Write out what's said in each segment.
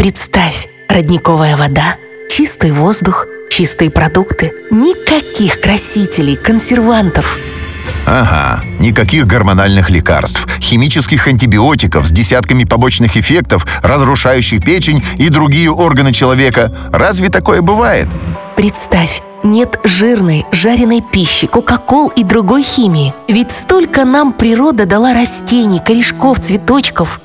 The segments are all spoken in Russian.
Представь, родниковая вода, чистый воздух, чистые продукты, никаких красителей, консервантов. Ага, никаких гормональных лекарств, химических антибиотиков с десятками побочных эффектов, разрушающих печень и другие органы человека. Разве такое бывает? Представь, нет жирной, жареной пищи, кока-кол и другой химии. Ведь столько нам природа дала растений, корешков, цветочков.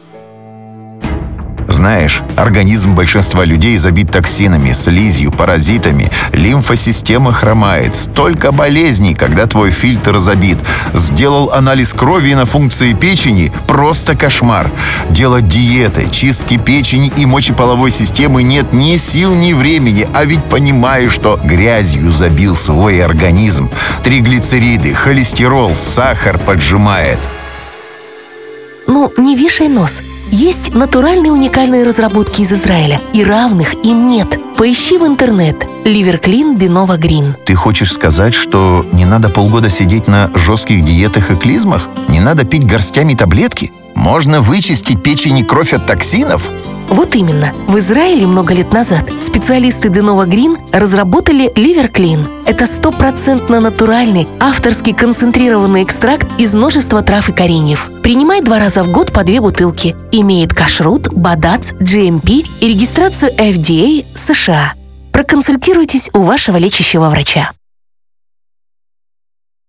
Знаешь, организм большинства людей забит токсинами, слизью, паразитами. Лимфосистема хромает. Столько болезней, когда твой фильтр забит. Сделал анализ крови на функции печени – просто кошмар. Делать диеты, чистки печени и мочеполовой системы нет ни сил, ни времени. А ведь понимаю, что грязью забил свой организм. Триглицериды, холестерол, сахар поджимает. Ну, не вешай нос – есть натуральные уникальные разработки из Израиля, и равных им нет. Поищи в интернет Ливерклин Денова Грин. Ты хочешь сказать, что не надо полгода сидеть на жестких диетах и клизмах? Не надо пить горстями таблетки? Можно вычистить печень и кровь от токсинов? Вот именно. В Израиле много лет назад специалисты Денова Грин разработали Clean. Это стопроцентно натуральный, авторский концентрированный экстракт из множества трав и кореньев. Принимай два раза в год по две бутылки. Имеет кашрут, бадац, GMP и регистрацию FDA США. Проконсультируйтесь у вашего лечащего врача.